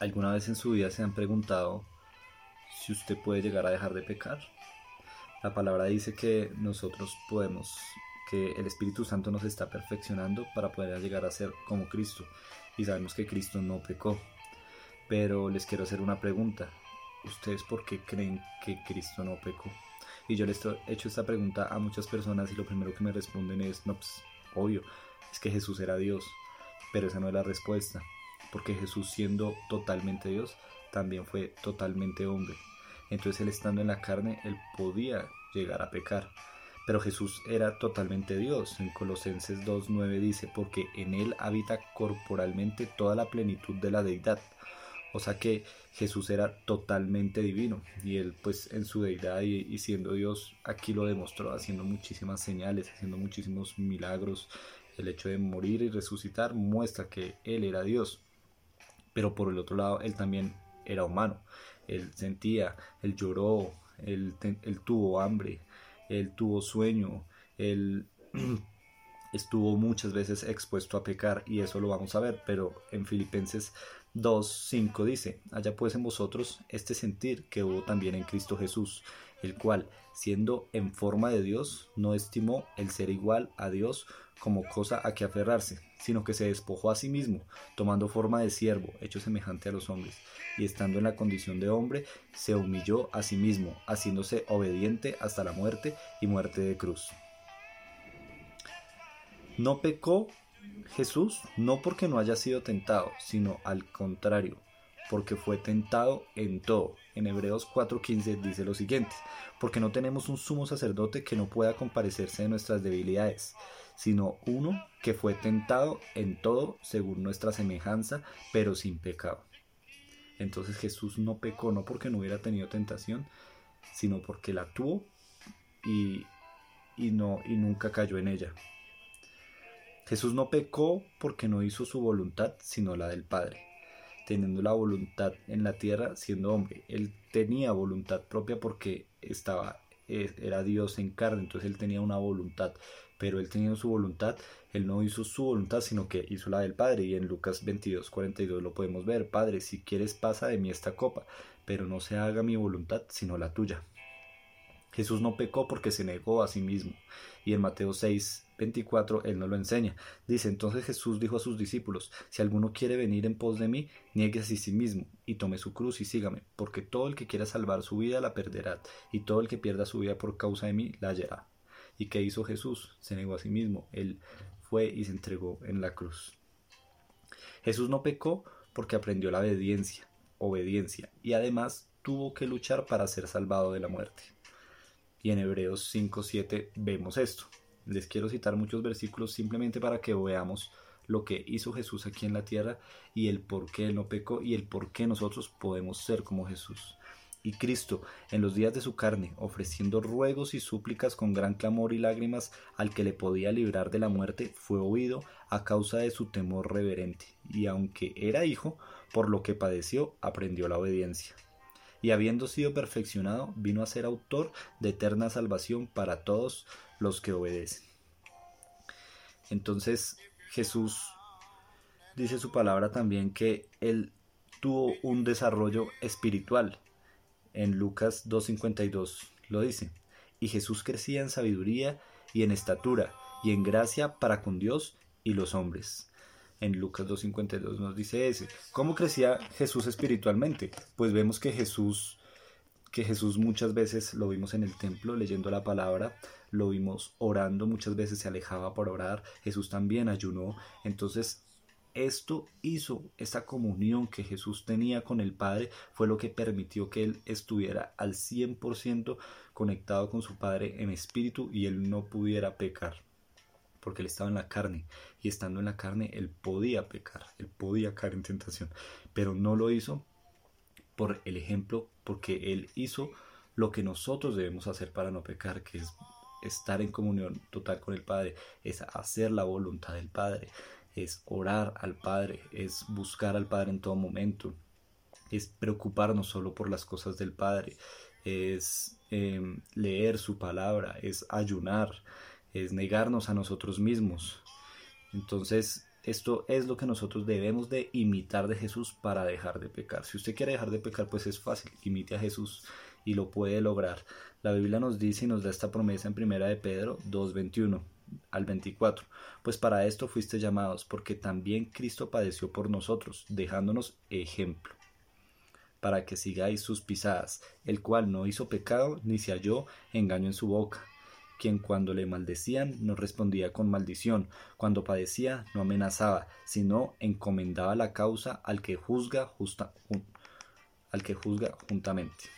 ¿Alguna vez en su vida se han preguntado si usted puede llegar a dejar de pecar? La palabra dice que nosotros podemos, que el Espíritu Santo nos está perfeccionando para poder llegar a ser como Cristo. Y sabemos que Cristo no pecó. Pero les quiero hacer una pregunta. ¿Ustedes por qué creen que Cristo no pecó? Y yo les he hecho esta pregunta a muchas personas y lo primero que me responden es, no, pues obvio, es que Jesús era Dios. Pero esa no es la respuesta porque Jesús siendo totalmente Dios, también fue totalmente hombre. Entonces él estando en la carne, él podía llegar a pecar. Pero Jesús era totalmente Dios. En Colosenses 2.9 dice, porque en él habita corporalmente toda la plenitud de la deidad. O sea que Jesús era totalmente divino y él pues en su deidad y, y, siendo Dios aquí lo demostró haciendo muchísimas señales, haciendo muchísimos milagros. El hecho de morir y resucitar muestra que él era Dios pero por el otro lado él también era humano. Él sentía, él lloró, él, tuvo hambre, él tuvo sueño, él estuvo muchas veces expuesto a pecar y eso lo vamos a ver, pero en Filipenses 2.5 dice, haya pues en vosotros este sentir que hubo también en Cristo Jesús, el cual, siendo en forma de Dios, no estimó el ser igual a Dios como cosa a que aferrarse, sino que se despojó a sí mismo, tomando forma de siervo, hecho semejante a los hombres, y estando en la condición de hombre, se humilló a sí mismo, haciéndose obediente hasta la muerte y muerte de cruz. No pecó Jesús no porque no haya sido tentado, sino al contrario, porque fue tentado en todo. En Hebreos 4:15 dice lo siguiente, porque no tenemos un sumo sacerdote que no pueda comparecerse de nuestras debilidades, sino uno que fue tentado en todo según nuestra semejanza, pero sin pecado. Entonces Jesús no pecó no porque no hubiera tenido tentación, sino porque la tuvo y, y no y nunca cayó en ella. Jesús no pecó porque no hizo su voluntad, sino la del Padre, teniendo la voluntad en la tierra siendo hombre. Él tenía voluntad propia porque estaba eh, era Dios en carne, entonces él tenía una voluntad, pero él tenía su voluntad, él no hizo su voluntad, sino que hizo la del Padre, y en Lucas 22, 42 lo podemos ver, Padre, si quieres pasa de mí esta copa, pero no se haga mi voluntad, sino la tuya. Jesús no pecó porque se negó a sí mismo, y en Mateo 6, 24 él no lo enseña. Dice, entonces Jesús dijo a sus discípulos, si alguno quiere venir en pos de mí, niegue a sí mismo y tome su cruz y sígame, porque todo el que quiera salvar su vida la perderá, y todo el que pierda su vida por causa de mí la hallará. ¿Y qué hizo Jesús? Se negó a sí mismo, él fue y se entregó en la cruz. Jesús no pecó porque aprendió la obediencia, obediencia, y además tuvo que luchar para ser salvado de la muerte. Y en Hebreos 5.7 vemos esto. Les quiero citar muchos versículos simplemente para que veamos lo que hizo Jesús aquí en la tierra y el por qué él no pecó y el por qué nosotros podemos ser como Jesús. Y Cristo, en los días de su carne, ofreciendo ruegos y súplicas con gran clamor y lágrimas al que le podía librar de la muerte, fue oído a causa de su temor reverente, y aunque era hijo, por lo que padeció, aprendió la obediencia. Y habiendo sido perfeccionado, vino a ser autor de eterna salvación para todos los que obedecen. Entonces Jesús dice su palabra también que él tuvo un desarrollo espiritual. En Lucas 2.52 lo dice. Y Jesús crecía en sabiduría y en estatura y en gracia para con Dios y los hombres. En Lucas 2.52 nos dice ese. ¿Cómo crecía Jesús espiritualmente? Pues vemos que Jesús que Jesús muchas veces lo vimos en el templo leyendo la palabra, lo vimos orando, muchas veces se alejaba por orar, Jesús también ayunó, entonces esto hizo, esta comunión que Jesús tenía con el Padre fue lo que permitió que él estuviera al 100% conectado con su Padre en espíritu y él no pudiera pecar, porque él estaba en la carne y estando en la carne él podía pecar, él podía caer en tentación, pero no lo hizo por el ejemplo, porque Él hizo lo que nosotros debemos hacer para no pecar, que es estar en comunión total con el Padre, es hacer la voluntad del Padre, es orar al Padre, es buscar al Padre en todo momento, es preocuparnos solo por las cosas del Padre, es em, leer su palabra, es ayunar, es negarnos a nosotros mismos. Entonces Esto es lo que nosotros debemos de imitar de Jesús para dejar de pecar. Si usted quiere dejar de pecar, pues es fácil, imite a Jesús y lo puede lograr. La Biblia nos dice y nos da esta promesa en primera de Pedro 2:21 al 24. Pues para esto fuiste llamados, porque también Cristo padeció por nosotros, dejándonos ejemplo, para que sigáis sus pisadas, el cual no hizo pecado ni se halló engaño en su boca quien cuando le maldecían no respondía con maldición, cuando padecía no amenazaba, sino encomendaba la causa al que juzga justa, al que juzga juntamente.